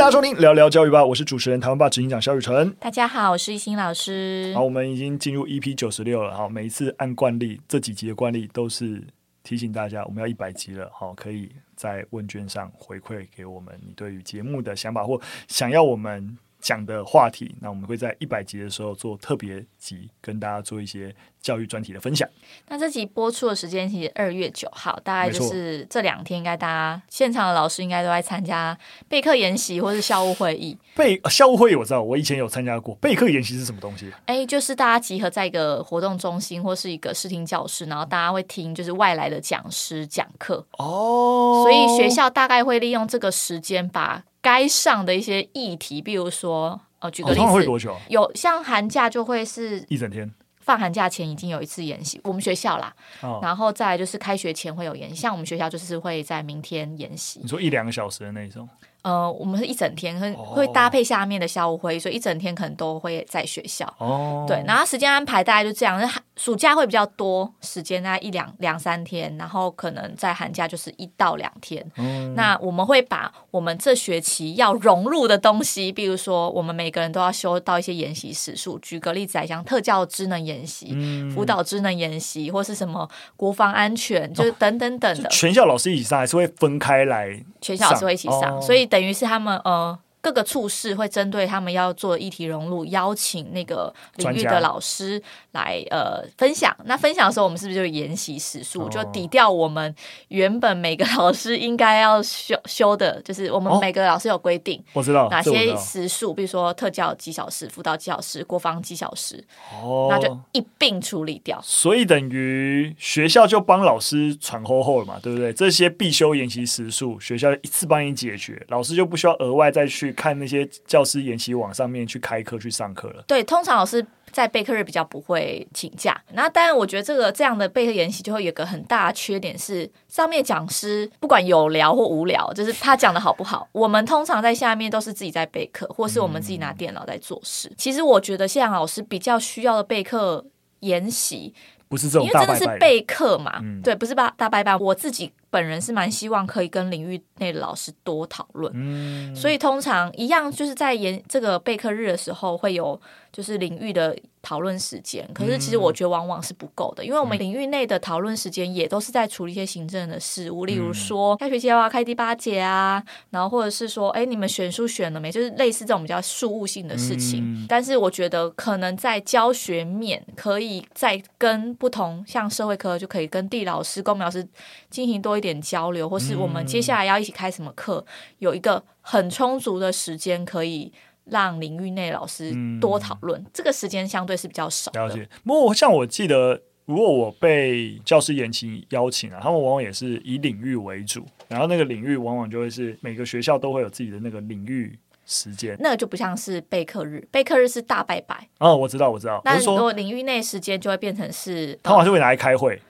大家收听聊聊教育吧，我是主持人台湾爸执行长肖雨辰。大家好，我是一心老师。好，我们已经进入 EP 九十六了。好，每一次按惯例，这几集的惯例都是提醒大家，我们要一百集了。好，可以在问卷上回馈给我们你对于节目的想法，或想要我们讲的话题，那我们会在一百集的时候做特别集，跟大家做一些教育专题的分享。那这集播出的时间其实二月九号，大概就是这两天，应该大家现场的老师应该都在参加备课研习或是校务会议。备校务会议我知道，我以前有参加过。备课研习是什么东西？哎，就是大家集合在一个活动中心或是一个视听教室，然后大家会听就是外来的讲师讲课。哦，所以学校大概会利用这个时间把。该上的一些议题，比如说，呃，举个例子，会多久？有像寒假就会是一整天，放寒假前已经有一次演习，我们学校啦，哦、然后再来就是开学前会有演习，像我们学校就是会在明天演习。你说一两个小时的那种？呃，我们是一整天，会会搭配下面的校务会议，所以一整天可能都会在学校。哦，对，然后时间安排大概就这样。暑假会比较多时间，大概一两两三天，然后可能在寒假就是一到两天。嗯，那我们会把我们这学期要融入的东西，比如说我们每个人都要修到一些研习史数。举个例子来讲，特教职能研习、嗯、辅导职能研习，或是什么国防安全，就是等等等的。哦、全校老师一起上还是会分开来？全校老师会一起上，哦、所以等于是他们呃。各个处室会针对他们要做议题融入，邀请那个领域的老师来呃分享。那分享的时候，我们是不是就研习时数，就抵掉我们原本每个老师应该要修修的，就是我们每个老师有规定，我知道哪些时数，比如说特教几小时、辅导几小时、国防几小时，哦，那就一并处理掉。所以等于学校就帮老师喘厚厚了嘛，对不对？这些必修研习时数，学校一次帮你解决，老师就不需要额外再去。看那些教师研习网上面去开课去上课了。对，通常老师在备课日比较不会请假。那当然，我觉得这个这样的备课研习就会有个很大的缺点是，上面讲师不管有聊或无聊，就是他讲的好不好，我们通常在下面都是自己在备课，或是我们自己拿电脑在做事。其实我觉得现在老师比较需要的备课研习，不是这种大拜拜，因为真的是备课嘛，嗯、对，不是大大拜拜。我自己。本人是蛮希望可以跟领域内的老师多讨论，嗯，所以通常一样就是在研这个备课日的时候会有就是领域的讨论时间，可是其实我觉得往往是不够的，因为我们领域内的讨论时间也都是在处理一些行政的事务，例如说开学期要不要开第八节啊，然后或者是说哎你们选书选了没，就是类似这种比较事务性的事情。但是我觉得可能在教学面可以再跟不同像社会科就可以跟地老师、公民老师进行多。一点交流，或是我们接下来要一起开什么课，嗯、有一个很充足的时间，可以让领域内老师多讨论。嗯、这个时间相对是比较少的。了解。不过，像我记得，如果我被教师研习邀请啊，他们往往也是以领域为主，然后那个领域往往就会是每个学校都会有自己的那个领域时间。那个就不像是备课日，备课日是大拜拜。哦，我知道，我知道。那如果领域内时间就会变成是，他们是会拿来开会。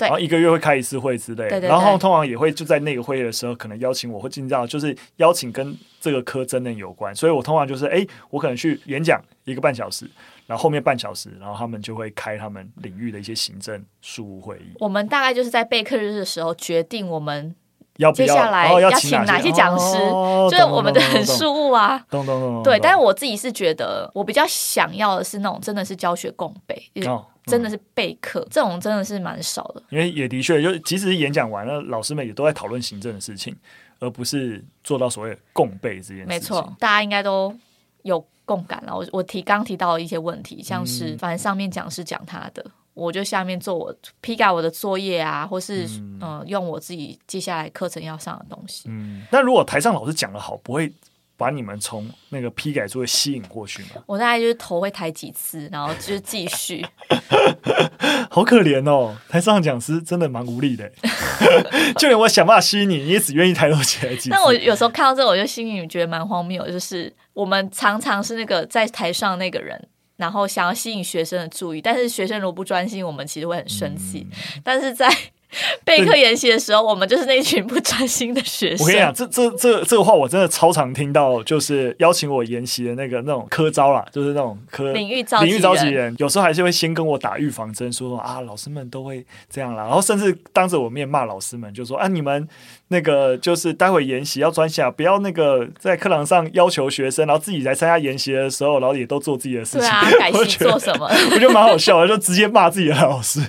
对。然后一个月会开一次会之类，对对对，然后通常也会就在那个会议的时候，可能邀请我，会进到就是邀请跟这个科真的有关，所以我通常就是哎，我可能去演讲一个半小时，然后后面半小时，然后他们就会开他们领域的一些行政事务会议。我们大概就是在备课日的时候决定我们要接下来要请哪些讲师，哦、就是我们的很事务啊。对，但是我自己是觉得我比较想要的是那种真的是教学共备。哦真的是备课，这种真的是蛮少的。因为也的确，就即使是演讲完了，老师们也都在讨论行政的事情，而不是做到所谓共备这件事情。没错，大家应该都有共感了。我我提刚提到的一些问题，像是反正上面讲是讲他的，嗯、我就下面做我批改我的作业啊，或是嗯、呃、用我自己接下来课程要上的东西。嗯，那如果台上老师讲的好，不会。把你们从那个批改作业吸引过去吗？我大概就是头会抬几次，然后就是继续。好可怜哦，台上讲师真的蛮无力的，就连我想办法吸引你，你也只愿意抬头起来几次。那我有时候看到这个，我就心里觉得蛮荒谬，就是我们常常是那个在台上那个人，然后想要吸引学生的注意，但是学生如果不专心，我们其实会很生气。嗯、但是在 备课研习的时候，我们就是那群不专心的学生。我跟你讲，这这这这个话我真的超常听到，就是邀请我研习的那个那种科招啦，就是那种科领域召领域召集人，有时候还是会先跟我打预防针，说啊，老师们都会这样啦，然后甚至当着我面骂老师们，就说啊，你们那个就是待会研习要专心，不要那个在课堂上要求学生，然后自己来参加研习的时候，然后也都做自己的事情，对啊，改习做什么？我觉得蛮好笑的，就直接骂自己的老师，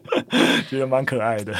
觉得蛮可爱的。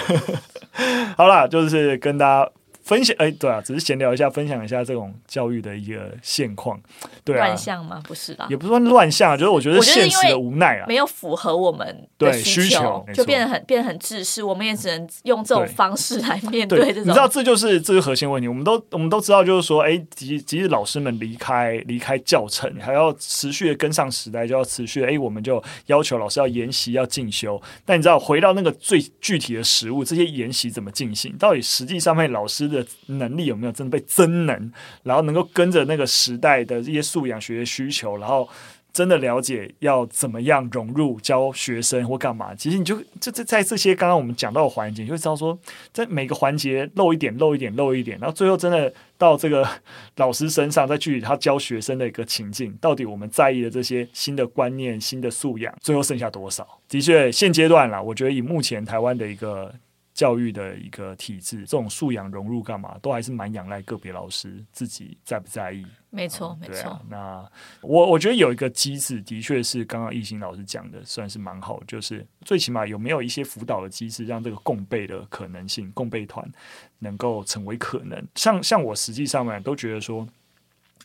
好啦，就是跟大家分享，哎、欸，对啊，只是闲聊一下，分享一下这种教育的一个现况。对啊，乱象吗？不是啦，也不是说乱象，就是我觉得现实的无奈啊，没有符合我们对需求，就变得很变得很自私。我们也只能用这种方式来面对这种。你知道，这就是这个核心问题。我们都我们都知道，就是说，哎、欸，即即使老师们离开离开教程，还要持续的跟上时代，就要持续的，哎、欸，我们就要求老师要研习要进修。但你知道，回到那个最具体的实物，这些研习怎么进行？到底实际上面老师的能力有没有真的被增能？然后能够跟着那个时代的这些素养学的需求，然后真的了解要怎么样融入教学生或干嘛？其实你就这这在这些刚刚我们讲到的环节，就会知道说，在每个环节漏一点、漏一点、漏一点，然后最后真的到这个老师身上，在具体他教学生的一个情境，到底我们在意的这些新的观念、新的素养，最后剩下多少？的确，现阶段啦，我觉得以目前台湾的一个。教育的一个体制，这种素养融入干嘛，都还是蛮仰赖个别老师自己在不在意。没错，没错、啊。那我我觉得有一个机制，的确是刚刚亦欣老师讲的，算是蛮好。就是最起码有没有一些辅导的机制，让这个共备的可能性、共备团能够成为可能。像像我实际上面都觉得说，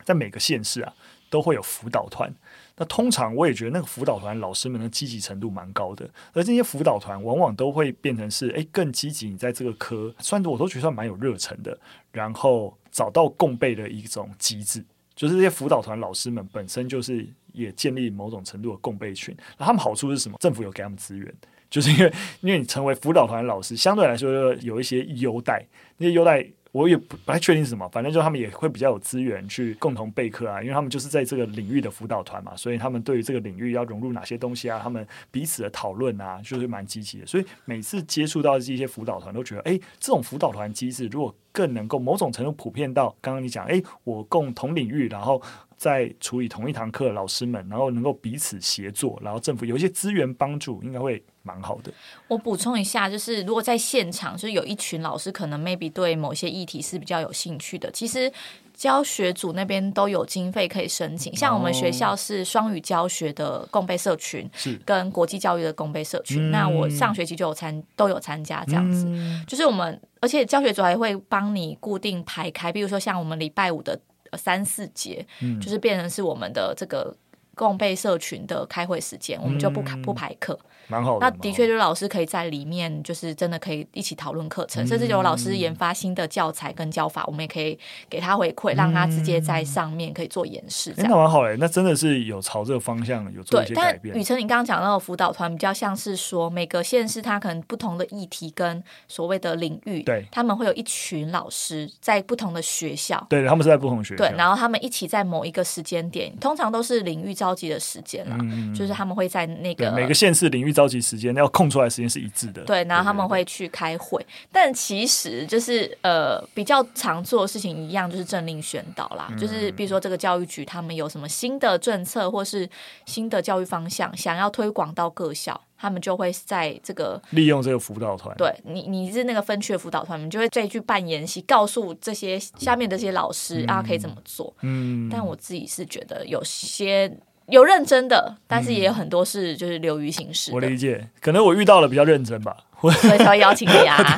在每个县市啊，都会有辅导团。那通常我也觉得那个辅导团老师们的积极程度蛮高的，而这些辅导团往往都会变成是诶更积极，你在这个科，虽然我都觉得算蛮有热忱的，然后找到共备的一种机制，就是这些辅导团老师们本身就是也建立某种程度的共备群，那他们好处是什么？政府有给他们资源，就是因为因为你成为辅导团老师，相对来说有一些优待，那些优待。我也不不太确定是什么，反正就他们也会比较有资源去共同备课啊，因为他们就是在这个领域的辅导团嘛，所以他们对于这个领域要融入哪些东西啊，他们彼此的讨论啊，就是蛮积极的。所以每次接触到这些辅导团，都觉得，哎，这种辅导团机制如果更能够某种程度普遍到刚刚你讲，哎，我共同领域，然后。在处理同一堂课，老师们然后能够彼此协作，然后政府有一些资源帮助，应该会蛮好的。我补充一下，就是如果在现场，就是有一群老师可能 maybe 对某些议题是比较有兴趣的，其实教学组那边都有经费可以申请。像我们学校是双语教学的共备社群，是跟国际教育的共备社群。那我上学期就有参都有参加这样子，嗯、就是我们而且教学组还会帮你固定排开，比如说像我们礼拜五的。三四节，嗯，就是变成是我们的这个共备社群的开会时间，我们就不不排课。蛮好的，那的确就是老师可以在里面，就是真的可以一起讨论课程，嗯、甚至有老师研发新的教材跟教法，我们也可以给他回馈，嗯、让他直接在上面可以做演示。这样、欸、那蛮好嘞，那真的是有朝这个方向有做一些改变。对，但宇程，你刚刚讲到的辅导团比较像是说，每个县市它可能不同的议题跟所谓的领域，对，他们会有一群老师在不同的学校，对，他们是在不同学校，对，然后他们一起在某一个时间点，通常都是领域召集的时间啦，嗯、就是他们会在那个每个县市领域召集时间要。空出来时间是一致的，对，然后他们会去开会，但其实就是呃比较常做的事情一样，就是政令宣导啦，嗯、就是比如说这个教育局他们有什么新的政策或是新的教育方向，想要推广到各校，他们就会在这个利用这个辅导团，对你你是那个分区的辅导团，你就会再去办研习，告诉这些下面这些老师、嗯、啊可以怎么做，嗯，但我自己是觉得有些。有认真的，但是也有很多是就是流于形式、嗯。我理解，可能我遇到了比较认真吧，所以才会邀请你啊。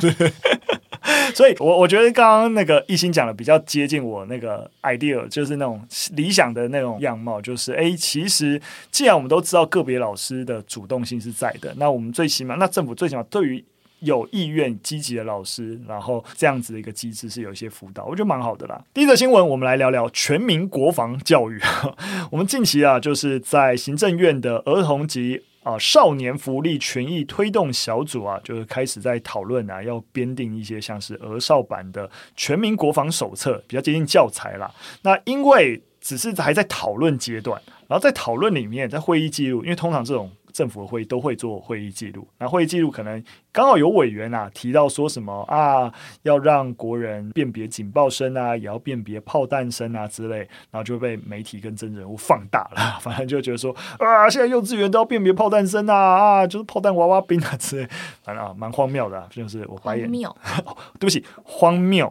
所以我我觉得刚刚那个一心讲的比较接近我那个 idea，就是那种理想的那种样貌，就是哎，其实既然我们都知道个别老师的主动性是在的，那我们最起码，那政府最起码对于。有意愿积极的老师，然后这样子的一个机制是有一些辅导，我觉得蛮好的啦。第一则新闻，我们来聊聊全民国防教育。我们近期啊，就是在行政院的儿童及啊少年福利权益推动小组啊，就是开始在讨论啊，要编订一些像是儿少版的全民国防手册，比较接近教材啦。那因为只是还在讨论阶段，然后在讨论里面，在会议记录，因为通常这种。政府的会议都会做会议记录。那会议记录可能刚好有委员啊提到说什么啊，要让国人辨别警报声啊，也要辨别炮弹声啊之类，然后就被媒体跟真人物放大了。反正就觉得说啊，现在幼稚园都要辨别炮弹声啊啊，就是炮弹娃娃兵啊 之类，反正啊蛮荒谬的，就是我白眼，荒谬 哦，对不起，荒谬，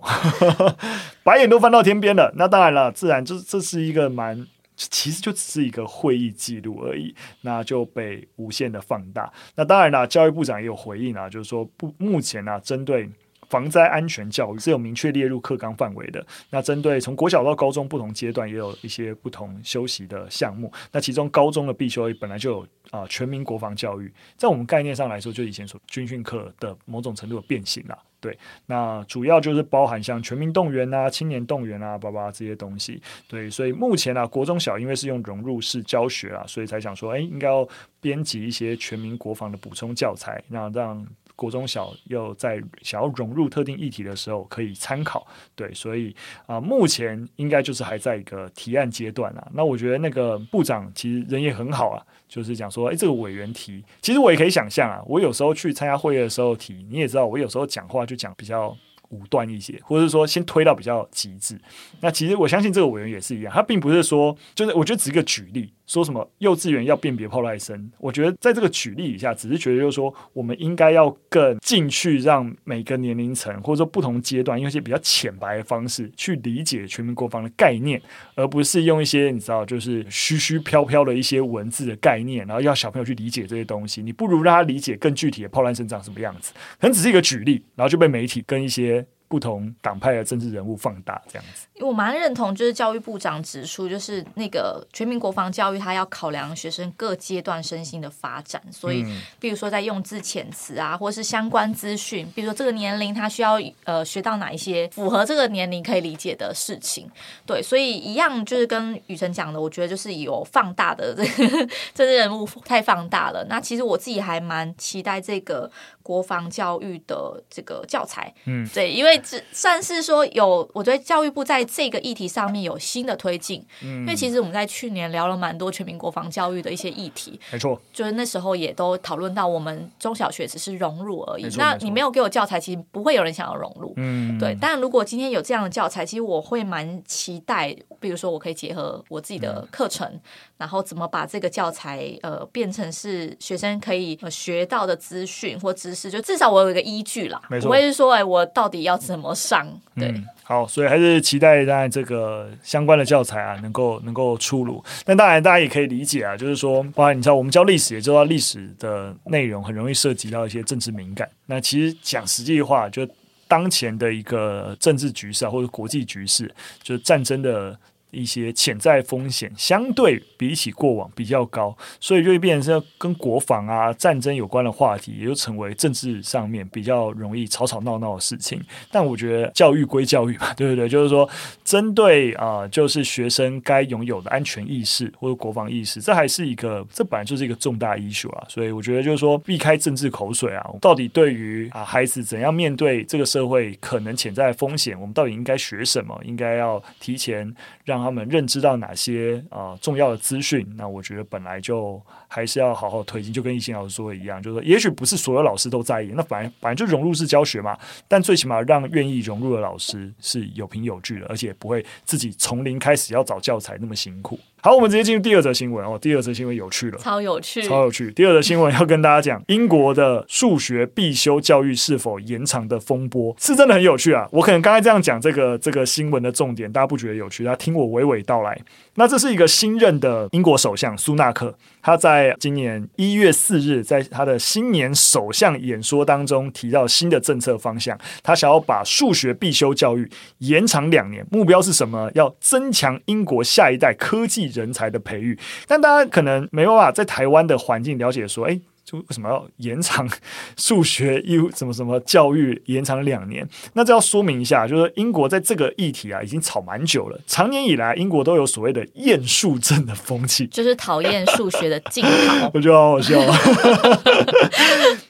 白眼都翻到天边了。那当然了，自然这这是一个蛮。其实就只是一个会议记录而已，那就被无限的放大。那当然了，教育部长也有回应啊，就是说不，目前呢、啊，针对防灾安全教育是有明确列入课纲范围的。那针对从国小到高中不同阶段，也有一些不同修习的项目。那其中高中的必修本来就有啊、全民国防教育，在我们概念上来说，就以前所军训课的某种程度的变形了。对，那主要就是包含像全民动员啊、青年动员啊、叭叭这些东西。对，所以目前呢、啊，国中小因为是用融入式教学啊，所以才想说，哎，应该要编辑一些全民国防的补充教材，那让国中小又在想要融入特定议题的时候可以参考。对，所以啊、目前应该就是还在一个提案阶段啊。那我觉得那个部长其实人也很好啊。就是讲说，哎，这个委员提，其实我也可以想象啊。我有时候去参加会议的时候提，你也知道，我有时候讲话就讲比较武断一些，或者是说先推到比较极致。那其实我相信这个委员也是一样，他并不是说，就是我觉得只是一个举例。说什么幼稚园要辨别炮弹声？我觉得在这个举例以下，只是觉得就是说，我们应该要更进去，让每个年龄层或者说不同阶段，用一些比较浅白的方式去理解全民国防的概念，而不是用一些你知道就是虚虚飘飘的一些文字的概念，然后要小朋友去理解这些东西。你不如让他理解更具体的炮弹声长什么样子，可能只是一个举例，然后就被媒体跟一些不同党派的政治人物放大这样子。我蛮认同，就是教育部长指出，就是那个全民国防教育，他要考量学生各阶段身心的发展，所以，比如说在用字遣词啊，或是相关资讯，比如说这个年龄他需要呃学到哪一些符合这个年龄可以理解的事情，对，所以一样就是跟雨辰讲的，我觉得就是有放大的 这个政治人物太放大了。那其实我自己还蛮期待这个国防教育的这个教材，嗯，对，因为这算是说有，我觉得教育部在这个议题上面有新的推进，嗯，因为其实我们在去年聊了蛮多全民国防教育的一些议题，没错，就是那时候也都讨论到我们中小学只是融入而已，那你没有给我教材，其实不会有人想要融入，嗯，对。但如果今天有这样的教材，其实我会蛮期待，比如说我可以结合我自己的课程，嗯、然后怎么把这个教材呃变成是学生可以学到的资讯或知识，就至少我有一个依据啦，没错，不会是说哎我到底要怎么上，对。嗯好，所以还是期待在这个相关的教材啊，能够能够出炉。但当然，大家也可以理解啊，就是说，包括你知道，我们教历史也知道，历史的内容很容易涉及到一些政治敏感。那其实讲实际话，就当前的一个政治局势啊，或者国际局势，就是战争的。一些潜在风险相对比起过往比较高，所以就会变成跟国防啊、战争有关的话题，也就成为政治上面比较容易吵吵闹闹的事情。但我觉得教育归教育嘛，对不对？就是说，针对啊、就是学生该拥有的安全意识或者国防意识，这还是一个，这本来就是一个重大 issue 啊。所以我觉得就是说，避开政治口水啊，到底对于啊孩子怎样面对这个社会可能潜在的风险，我们到底应该学什么？应该要提前让。他们认知到哪些啊、呃、重要的资讯？那我觉得本来就还是要好好推进，就跟易兴老师说的一样，就是说，也许不是所有老师都在意，那反正反正就融入式教学嘛。但最起码让愿意融入的老师是有凭有据的，而且不会自己从零开始要找教材那么辛苦。好，我们直接进入第二则新闻哦。第二则新闻有趣了，超有趣，超有趣。第二则新闻要跟大家讲，英国的数学必修教育是否延长的风波，是真的很有趣啊。我可能刚才这样讲这个这个新闻的重点，大家不觉得有趣，大家听我娓娓道来。那这是一个新任的英国首相苏纳克，他在今年一月四日，在他的新年首相演说当中提到新的政策方向，他想要把数学必修教育延长两年，目标是什么？要增强英国下一代科技人才的培育。但大家可能没办法在台湾的环境了解说，诶。就为什么要延长 数学又什么什么教育延长两年？那这要说明一下，就是英国在这个议题啊已经吵蛮久了。长年以来，英国都有所谓的厌数症的风气，就是讨厌数学的镜头。我觉得好好笑。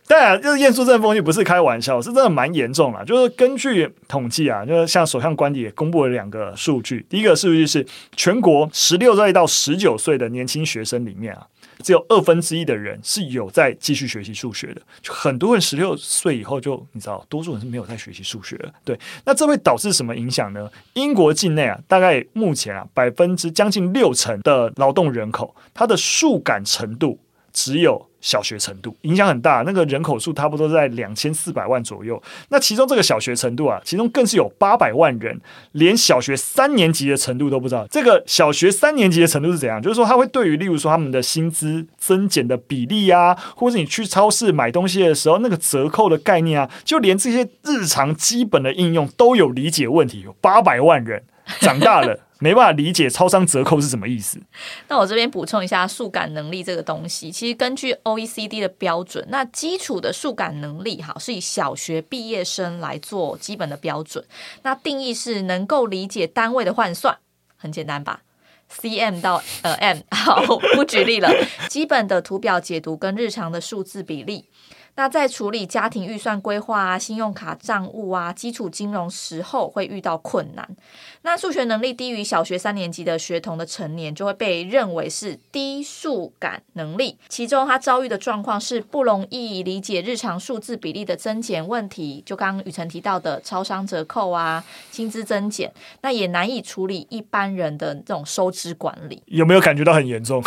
当然，就是厌数症风气不是开玩笑，是真的蛮严重了。就是根据统计啊，就是像首相官邸也公布了两个数据。第一个数据是全国十六岁到十九岁的年轻学生里面啊。只有二分之一的人是有在继续学习数学的。就很多人十六岁以后就你知道，多数人是没有在学习数学。对，那这会导致什么影响呢？英国境内啊，大概目前啊，百分之将近六成的劳动人口，他的数感程度只有。小学程度影响很大，那个人口数差不多在两千四百万左右。那其中这个小学程度啊，其中更是有八百万人连小学三年级的程度都不知道。这个小学三年级的程度是怎样？就是说，他会对于例如说他们的薪资增减的比例啊，或者你去超市买东西的时候那个折扣的概念啊，就连这些日常基本的应用都有理解问题。有八百万人长大了。没办法理解超商折扣是什么意思。那我这边补充一下数感能力这个东西，其实根据 OECD 的标准，那基础的数感能力哈是以小学毕业生来做基本的标准。那定义是能够理解单位的换算，很简单吧？cm 到呃 m，好，不举例了。基本的图表解读跟日常的数字比例。那在处理家庭预算规划啊、信用卡账务啊、基础金融时候会遇到困难。那数学能力低于小学三年级的学童的成年就会被认为是低数感能力，其中他遭遇的状况是不容易理解日常数字比例的增减问题，就刚雨辰提到的超商折扣啊、薪资增减，那也难以处理一般人的这种收支管理。有没有感觉到很严重？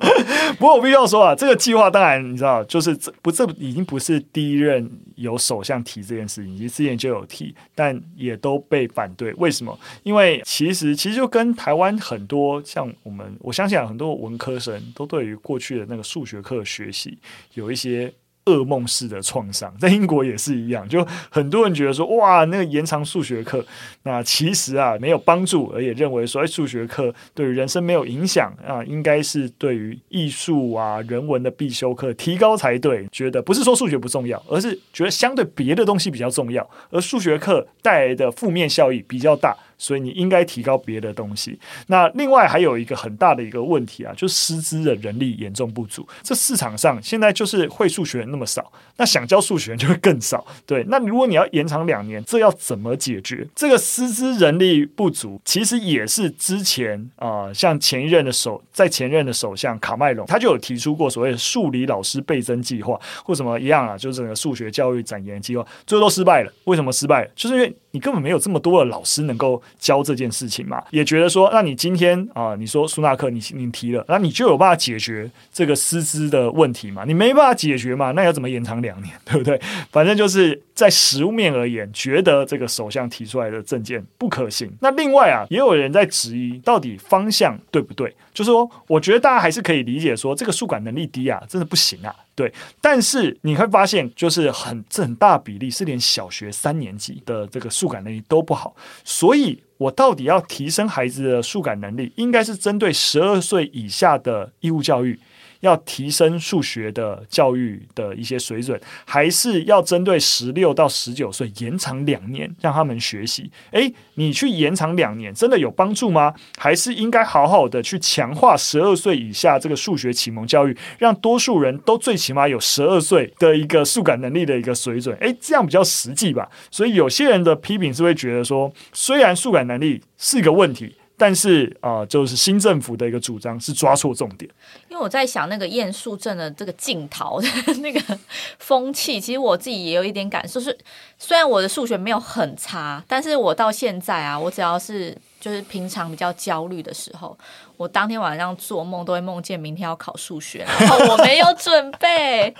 不过我必须要说啊，这个计划当然你知道，就是这不这已经。不是第一任有首相提这件事情，其实之前就有提，但也都被反对。为什么？因为其实其实就跟台湾很多像我们，我相信很多文科生都对于过去的那个数学课学习有一些。噩梦式的创伤，在英国也是一样，就很多人觉得说，哇，那个延长数学课，那其实啊没有帮助，而也认为说，哎，数学课对人生没有影响啊，应该是对于艺术啊、人文的必修课提高才对。觉得不是说数学不重要，而是觉得相对别的东西比较重要，而数学课带来的负面效益比较大。所以你应该提高别的东西。那另外还有一个很大的一个问题啊，就是师资的人力严重不足。这市场上现在就是会数学那么少，那想教数学就会更少。对，那如果你要延长两年，这要怎么解决？这个师资人力不足，其实也是之前啊、像前一任的首，在前任的首相卡麦隆，他就有提出过所谓的数理老师倍增计划，或什么一样啊，就是整个数学教育展延计划，最后都失败了。为什么失败了？就是因为你根本没有这么多的老师能够。教这件事情嘛，也觉得说，那你今天啊、你说苏纳克你你提了，那你就有办法解决这个师资的问题嘛？你没办法解决嘛？那要怎么延长两年，对不对？反正就是在实务面而言，觉得这个首相提出来的政见不可行。那另外啊，也有人在质疑，到底方向对不对？就是说，我觉得大家还是可以理解说，这个宿管能力低啊，真的不行啊。对，但是你会发现，就是很很大比例是连小学三年级的这个数感能力都不好，所以我到底要提升孩子的数感能力，应该是针对十二岁以下的义务教育。要提升数学的教育的一些水准，还是要针对十六到十九岁延长两年让他们学习？诶，你去延长两年真的有帮助吗？还是应该好好的去强化十二岁以下这个数学启蒙教育，让多数人都最起码有十二岁的一个数感能力的一个水准？诶，这样比较实际吧。所以有些人的批评是会觉得说，虽然数感能力是个问题。但是啊、就是新政府的一个主张是抓错重点。因为我在想那个验树证的这个竞逃的那个风气，其实我自己也有一点感受。是虽然我的数学没有很差，但是我到现在啊，我只要是就是平常比较焦虑的时候，我当天晚上做梦都会梦见明天要考数学，然后我没有 准备。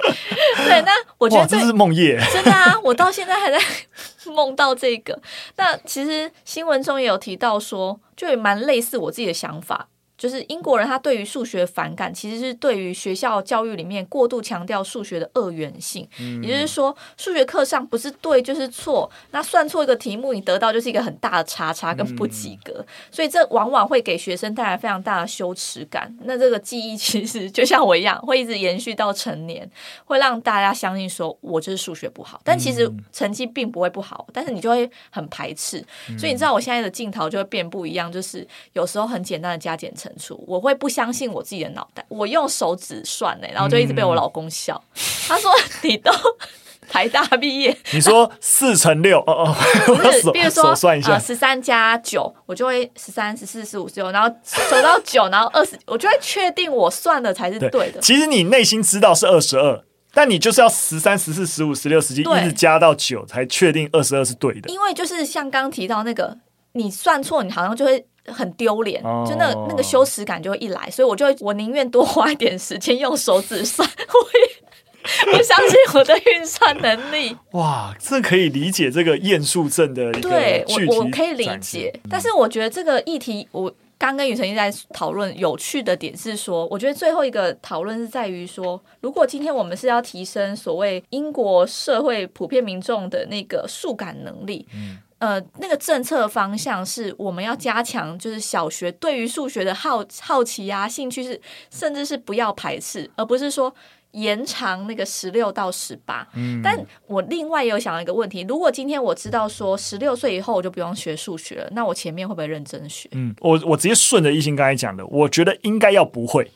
对，那我觉得这，这是梦魇，真的啊！我到现在还在 梦到这个。那其实新闻中也有提到说。就也蛮类似我自己的想法。就是英国人，他对于数学反感，其实是对于学校教育里面过度强调数学的二元性。嗯、也就是说，数学课上不是对就是错，那算错一个题目，你得到就是一个很大的差差跟不及格，嗯、所以这往往会给学生带来非常大的羞耻感。那这个记忆其实就像我一样，会一直延续到成年，会让大家相信说我就是数学不好，但其实成绩并不会不好，但是你就会很排斥。所以你知道我现在的镜头就会变不一样，就是有时候很简单的加减乘。我会不相信我自己的脑袋，我用手指算呢，然后就一直被我老公笑。嗯、他说：“你都 台大毕业。你说四乘六哦哦，不是，比如说算一下，十三加九，我就会十三、十四、十五、十六，然后走到九，然后二十，我就会确定我算的才是对的。其实你内心知道是二十二，但你就是要十三、十四、十五、十六、十七，一直加到九，才确定二十二是对的。因为就是像刚提到那个，你算错，你好像就会。很丢脸，就那、那个羞耻感就会一来，所以我就会我宁愿多花一点时间用手指算，我我相信我的运算能力。哇，这可以理解这个厌数症的一个对，我我可以理解，嗯、但是我觉得这个议题，我刚跟雨辰一直在讨论，有趣的点是说，我觉得最后一个讨论是在于说，如果今天我们是要提升所谓英国社会普遍民众的那个数感能力，嗯。呃，那个政策方向是我们要加强，就是小学对于数学的好好奇啊、兴趣是，甚至是不要排斥，而不是说延长那个十六到十八。嗯，但我另外也有想到一个问题：如果今天我知道说十六岁以后我就不用学数学了，那我前面会不会认真学？嗯，我我直接顺着一心刚才讲的，我觉得应该要不会，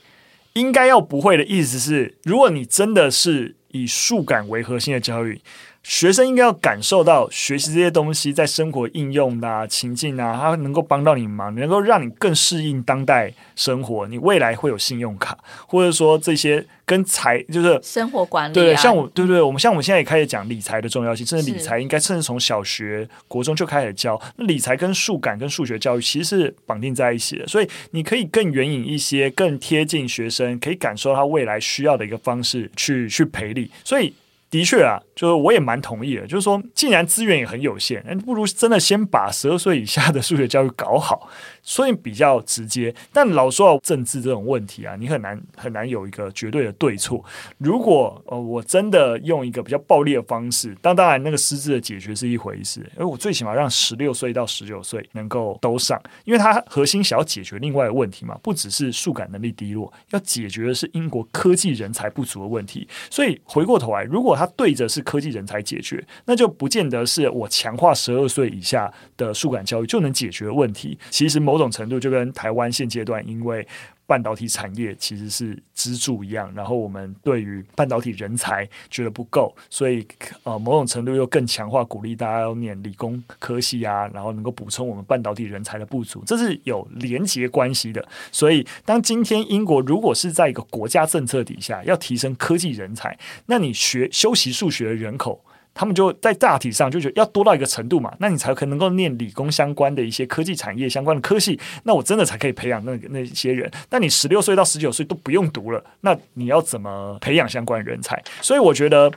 应该要不会的意思是，如果你真的是以数感为核心的教育。学生应该要感受到学习这些东西在生活应用的、啊、情境啊，它能够帮到你忙，能够让你更适应当代生活。你未来会有信用卡，或者说这些跟财就是生活管理、啊。对，像我，对对，我们像我们现在也开始讲理财的重要性，甚至理财应该甚至从小学、国中就开始教。那理财跟数感跟数学教育其实是绑定在一起的，所以你可以更援引一些，更贴近学生，可以感受他未来需要的一个方式去去培力。所以。的确啊，就是我也蛮同意的。就是说，既然资源也很有限，那不如真的先把十二岁以下的数学教育搞好。所以比较直接，但老说到政治这种问题啊，你很难很难有一个绝对的对错。如果呃我真的用一个比较暴力的方式，当当然那个实质的解决是一回事，而我最起码让十六岁到十九岁能够都上，因为他核心想要解决另外的问题嘛，不只是数感能力低落，要解决的是英国科技人才不足的问题。所以回过头来，如果他对着是科技人才解决，那就不见得是我强化十二岁以下的数感教育就能解决问题。其实某种程度就跟台湾现阶段因为半导体产业其实是支柱一样，然后我们对于半导体人才觉得不够，所以呃某种程度又更强化鼓励大家要念理工科系啊，然后能够补充我们半导体人才的不足，这是有连结关系的。所以当今天英国如果是在一个国家政策底下要提升科技人才，那你学修习数学的人口。他们就在大体上就觉得要多到一个程度嘛，那你才可能够念理工相关的一些科技产业相关的科系，那我真的才可以培养那那些人。那你十六岁到十九岁都不用读了，那你要怎么培养相关人才？所以我觉得。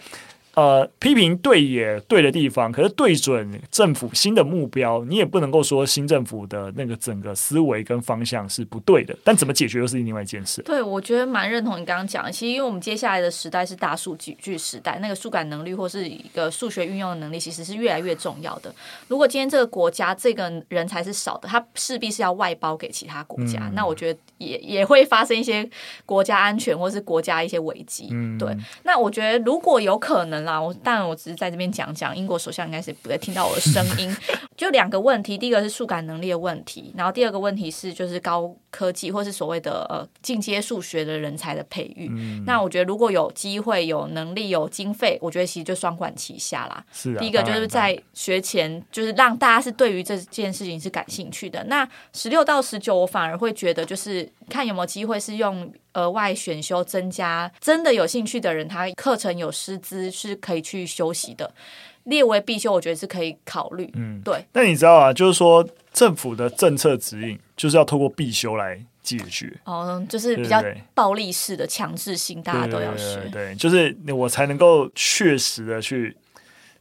呃，批评对也对的地方，可是对准政府新的目标，你也不能够说新政府的那个整个思维跟方向是不对的。但怎么解决又是另外一件事。对，我觉得蛮认同你刚刚讲的。其实，因为我们接下来的时代是大数据时代，那个数感能力或是一个数学运用的能力，其实是越来越重要的。如果今天这个国家这个人才是少的，他势必是要外包给其他国家。嗯、那我觉得也也会发生一些国家安全或是国家一些危机。嗯，对。那我觉得如果有可能。啦，我当然我只是在这边讲讲，英国首相应该是不会听到我的声音。就两个问题，第一个是数感能力的问题，然后第二个问题是就是高科技或是所谓的呃进阶数学的人才的培育。嗯、那我觉得如果有机会、有能力、有经费，我觉得其实就双管齐下啦。是啊，第一个就是在学前就是让大家是对于这件事情是感兴趣的。那十六到十九，我反而会觉得就是看有没有机会是用。额外选修增加，真的有兴趣的人，他课程有师资是可以去修习的，列为必修，我觉得是可以考虑。嗯，对。那你知道啊，就是说政府的政策指引就是要透过必修来解决。哦，就是比较暴力式的强制性，大家都要学。对，对，对，对，就是我才能够确实的去。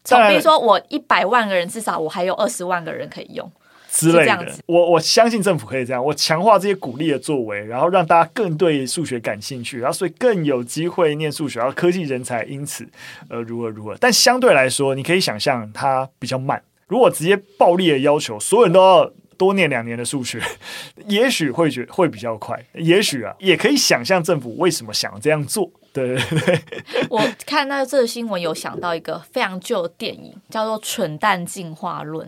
从比如说，我一百万个人，至少我还有二十万个人可以用。之类的，我我相信政府可以这样，我强化这些鼓励的作为，然后让大家更对数学感兴趣，然后所以更有机会念数学，然后科技人才因此呃如何如何。但相对来说，你可以想象它比较慢。如果直接暴力的要求所有人都要多念两年的数学，也许会觉会比较快。也许啊，也可以想象政府为什么想这样做。对对对，我看到这个新闻有想到一个非常旧的电影，叫做《蠢蛋进化论》。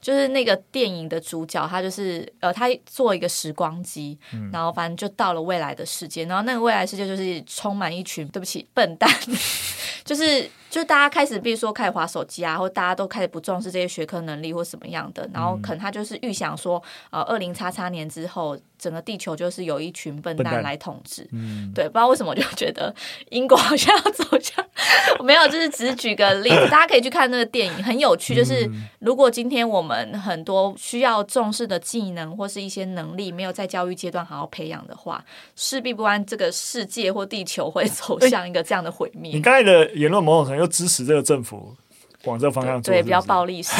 就是那个电影的主角，他就是呃，他做一个时光机，嗯、然后反正就到了未来的世界，然后那个未来世界就是充满一群对不起笨蛋，就是就大家开始，比如说开始滑手机啊，或大家都开始不重视这些学科能力或什么样的，然后可能他就是预想说，呃，二零叉叉年之后。整个地球就是有一群笨蛋来统治，嗯，对，不知道为什么我就觉得英国好像要走向，没有，就是只是举个例子，大家可以去看那个电影，很有趣。就是如果今天我们很多需要重视的技能或是一些能力没有在教育阶段好好培养的话，势必不安这个世界或地球会走向一个这样的毁灭。你刚才的言论某种程度又支持这个政府。往这个方向做是是，对，比较暴力式。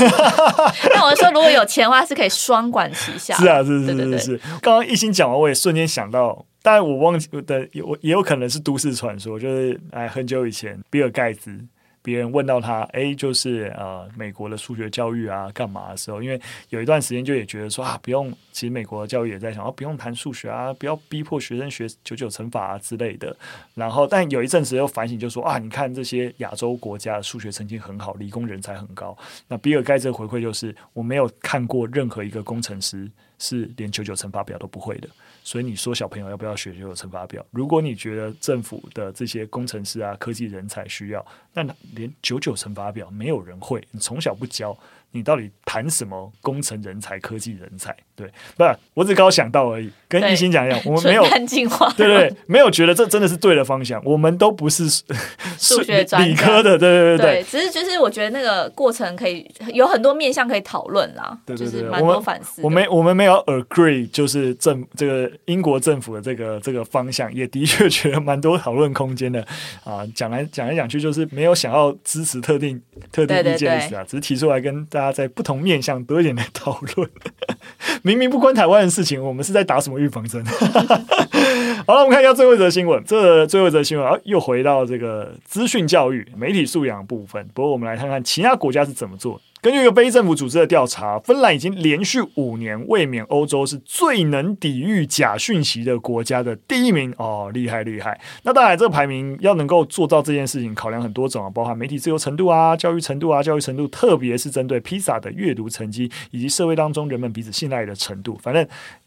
那我说，如果有钱的话，是可以双管齐下。是啊，是是是是是。刚刚一心讲完，我也瞬间想到，当然我忘记的，我也有可能是都市传说，就是哎，很久以前，比尔盖茨。别人问到他，哎，就是呃，美国的数学教育啊，干嘛的时候，因为有一段时间就也觉得说啊，不用，其实美国的教育也在想，啊，不用谈数学啊，不要逼迫学生学九九乘法啊之类的。然后，但有一阵子又反省，就说啊，你看这些亚洲国家的数学成绩很好，理工人才很高。那比尔盖茨回馈就是，我没有看过任何一个工程师是连九九乘法表都不会的。所以你说小朋友要不要学九九乘法表？如果你觉得政府的这些工程师啊、科技人才需要，那连九九乘法表没有人会，你从小不教。你到底谈什么工程人才、科技人才？对，不是，我只刚想到而已。跟一心讲一样，我们没有对，对对，没有觉得这真的是对的方向。我们都不是数 学专理科的，对对对对。只是就是我觉得那个过程可以有很多面向可以讨论啦。对对对，蛮多反思。我们我们没有 agree，就是政这个英国政府的这个这个方向，也的确觉得蛮多讨论空间的啊。讲来讲来讲去，就是没有想要支持特定特定意见的意思啊，只是提出来跟大家。在不同面向多一点的讨论，明明不关台湾的事情，我们是在打什么预防针？好了，我们看一下最后一则新闻。这、最后一则新闻啊，又回到这个资讯教育、媒体素养部分。不过，我们来看看其他国家是怎么做。根据一个非政府组织的调查，芬兰已经连续五年卫冕欧洲是最能抵御假讯息的国家的第一名哦，厉害厉害！那当然，这个排名要能够做到这件事情，考量很多种啊，包含媒体自由程度啊、教育程度啊、教育程度，特别是针对披萨的阅读成绩以及社会当中人们彼此信赖的程度，反正。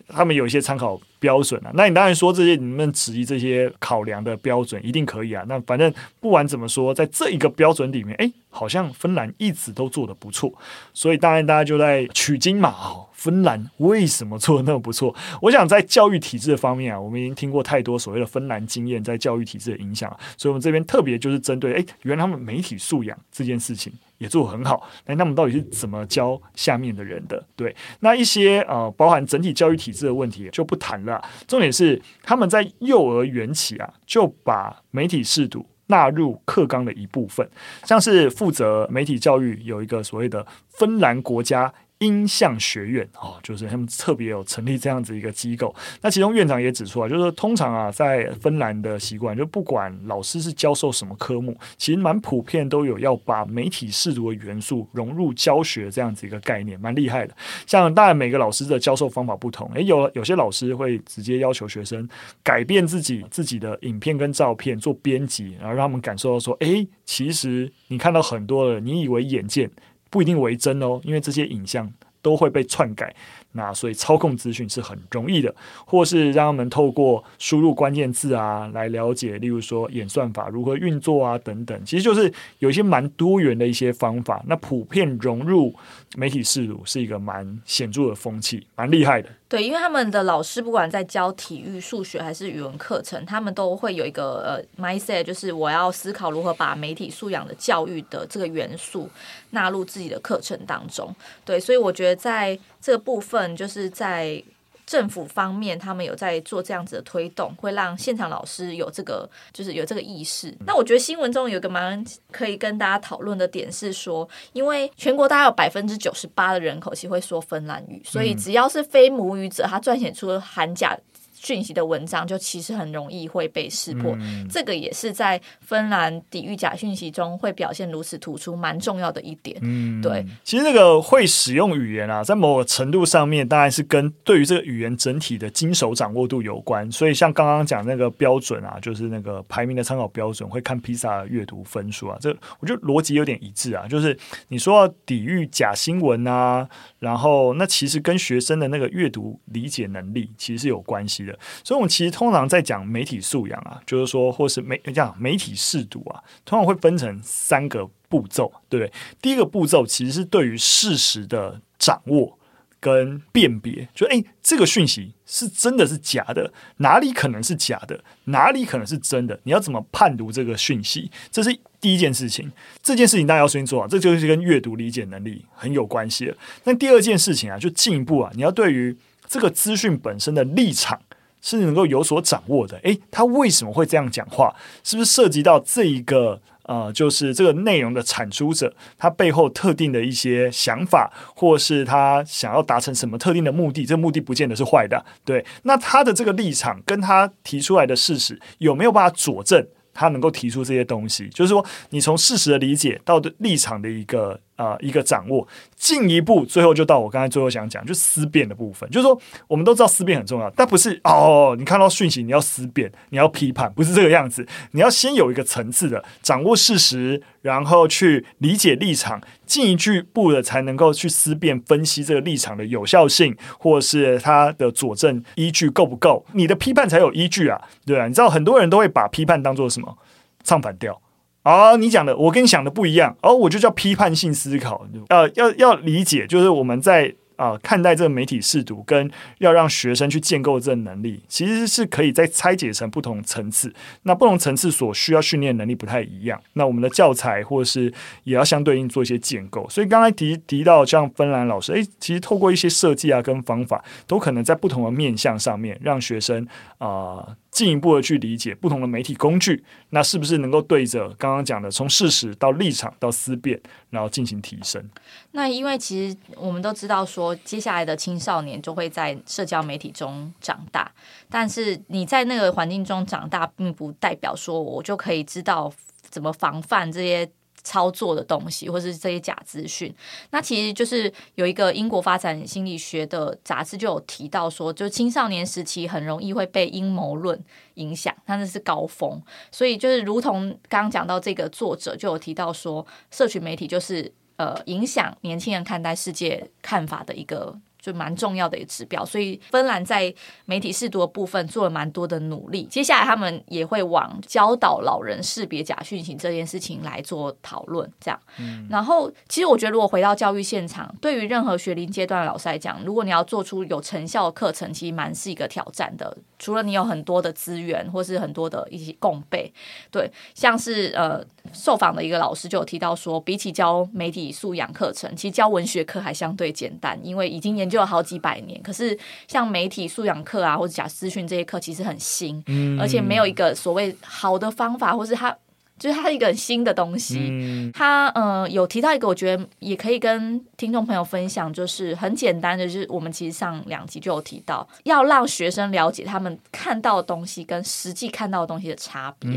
他们有一些参考标准啊，那你当然说这些，你们质疑这些考量的标准一定可以啊。那反正不管怎么说，在这一个标准里面，哎，好像芬兰一直都做得不错，所以当然大家就在取经嘛。哦，芬兰为什么做得那么不错？我想在教育体制的方面啊，我们已经听过太多所谓的芬兰经验在教育体制的影响，所以我们这边特别就是针对，哎，原来他们媒体素养这件事情。也做得很好，那他们到底是怎么教下面的人的？对，那一些呃，包含整体教育体制的问题就不谈了。重点是他们在幼儿园起啊，就把媒体识读纳入课纲的一部分，像是负责媒体教育有一个所谓的芬兰国家。音像学院哦，就是他们特别有成立这样子一个机构。那其中院长也指出啊，就是通常啊，在芬兰的习惯，就不管老师是教授什么科目，其实蛮普遍都有要把媒体视读的元素融入教学这样子一个概念，蛮厉害的。像当然每个老师的教授方法不同，诶，有有些老师会直接要求学生改变自己自己的影片跟照片做编辑，然后让他们感受到说，诶，其实你看到很多的，你以为眼见。不一定为真哦，因为这些影像都会被篡改，那所以操控资讯是很容易的，或是让他们透过输入关键字啊来了解，例如说演算法如何运作啊等等，其实就是有一些蛮多元的一些方法，那普遍融入媒体视如是一个蛮显著的风气，蛮厉害的。对，因为他们的老师不管在教体育、数学还是语文课程，他们都会有一个呃 mindset，就是我要思考如何把媒体素养的教育的这个元素纳入自己的课程当中。对，所以我觉得在这个部分，就是在。政府方面，他们有在做这样子的推动，会让现场老师有这个，就是有这个意识。那我觉得新闻中有一个蛮可以跟大家讨论的点是说，因为全国大概有百分之九十八的人口其实会说芬兰语，所以只要是非母语者，他撰写出寒假讯息的文章，就其实很容易会被识破。嗯、这个也是在芬兰抵御假讯息中会表现如此突出，蛮重要的一点。嗯，对。其实这个会使用语言啊，在某个程度上面，当然是跟对于这个语言整体的精熟掌握度有关。所以像刚刚讲那个标准啊，就是那个排名的参考标准，会看 PISA 阅读分数啊。这我觉得逻辑有点一致啊，就是你说要抵御假新闻啊，然后那其实跟学生的那个阅读理解能力其实是有关系的。所以，我们其实通常在讲媒体素养啊，就是说，或是媒这样媒体试读啊，通常会分成三个步骤，对不对？第一个步骤其实是对于事实的掌握。跟辨别，就诶，这个讯息是真的是假的，哪里可能是假的，哪里可能是真的？你要怎么判读这个讯息？这是第一件事情。这件事情大家要先做好，这就是跟阅读理解能力很有关系了。那第二件事情啊，就进一步啊，你要对于这个资讯本身的立场是能够有所掌握的。诶，他为什么会这样讲话？是不是涉及到这一个？呃，就是这个内容的产出者，他背后特定的一些想法，或是他想要达成什么特定的目的，这个目的不见得是坏的，对。那他的这个立场跟他提出来的事实有没有办法佐证他能够提出这些东西？就是说，你从事实的理解到的立场的一个。啊、一个掌握，进一步，最后就到我刚才最后想讲，就思辨的部分。就是说，我们都知道思辨很重要，但不是哦，你看到讯息你要思辨，你要批判，不是这个样子。你要先有一个层次的掌握事实，然后去理解立场，进一步的才能够去思辨分析这个立场的有效性，或是它的佐证依据够不够，你的批判才有依据啊，对啊，你知道很多人都会把批判当做什么？唱反调。哦，你讲的我跟你想的不一样，哦，我就叫批判性思考，呃，要要理解，就是我们在。啊、看待这个媒体试读，跟要让学生去建构这个能力，其实是可以再拆解成不同层次。那不同层次所需要训练能力不太一样。那我们的教材或是也要相对应做一些建构。所以刚才提提到像芬兰老师，诶，其实透过一些设计啊跟方法，都可能在不同的面向上面，让学生啊。进一步的去理解不同的媒体工具，那是不是能够对着刚刚讲的从事实到立场到思辨，然后进行提升？那因为其实我们都知道说，接下来的青少年就会在社交媒体中长大，但是你在那个环境中长大，并不代表说我就可以知道怎么防范这些。操作的东西，或是这些假资讯，那其实就是有一个英国发展心理学的杂志就有提到说，就青少年时期很容易会被阴谋论影响，那那是高峰，所以就是如同刚刚讲到这个作者就有提到说，社群媒体就是呃影响年轻人看待世界看法的一个。就蛮重要的一个指标，所以芬兰在媒体试读的部分做了蛮多的努力。接下来他们也会往教导老人识别假讯息这件事情来做讨论，这样。嗯。然后，其实我觉得，如果回到教育现场，对于任何学龄阶段的老师来讲，如果你要做出有成效的课程，其实蛮是一个挑战的。除了你有很多的资源，或是很多的一些共备，对，像是呃。受访的一个老师就有提到说，比起教媒体素养课程，其实教文学课还相对简单，因为已经研究了好几百年。可是像媒体素养课啊，或者假资讯这些课，其实很新，而且没有一个所谓好的方法，或是他。就是它是一个很新的东西，他呃有提到一个，我觉得也可以跟听众朋友分享，就是很简单的，就是我们其实上两集就有提到，要让学生了解他们看到的东西跟实际看到的东西的差别。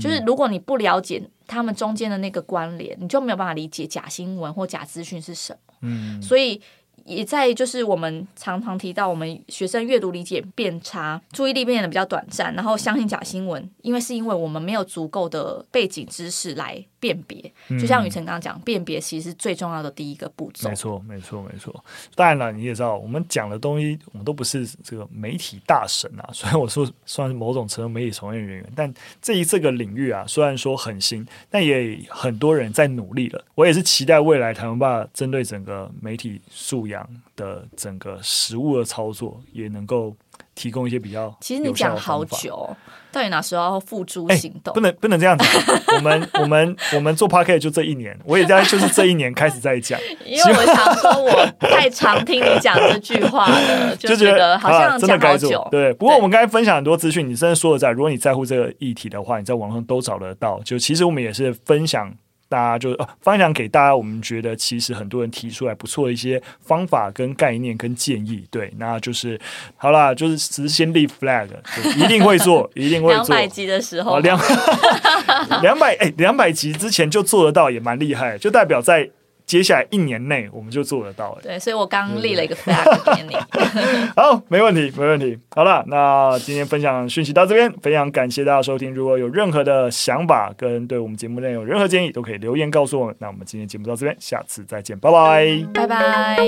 就是如果你不了解他们中间的那个关联，你就没有办法理解假新闻或假资讯是什么。所以。也在就是我们常常提到，我们学生阅读理解变差，注意力变得比较短暂，然后相信假新闻，因为是因为我们没有足够的背景知识来辨别。就像宇辰刚刚讲，辨别其实是最重要的第一个步骤。没错，没错，没错。当然了，你也知道，我们讲的东西，我们都不是这个媒体大神啊。虽然我说算是某种程度媒体从业人员，但这一这个领域啊，虽然说很新，但也很多人在努力了。我也是期待未来台湾爸针对整个媒体素养。的整个实物的操作也能够提供一些比较。其实你讲好久，到底哪时候要付诸行动？不能不能这样子。我们我们我们做 Podcast 就这一年，我也在就是这一年开始在讲。因为我想说，我太常听你讲这句话了，就觉得好像真的该做。对，不过我们刚才分享很多资讯，你真的说的在。如果你在乎这个议题的话，你在网上都找得到。就其实我们也是分享。大家就呃、啊、分享给大家，我们觉得其实很多人提出来不错的一些方法跟概念跟建议，对，那就是好啦，就是只是先立 flag，一定会做，一定会做。两百集的时候，两 两百哎，两百集之前就做得到，也蛮厉害，就代表在。接下来一年内我们就做得到。对，所以我刚立了一个 flag 给你。好，没问题，没问题。好了，那今天分享讯息到这边，非常感谢大家收听。如果有任何的想法跟对我们节目内容有任何建议，都可以留言告诉我们。那我们今天节目到这边，下次再见，拜拜，拜拜。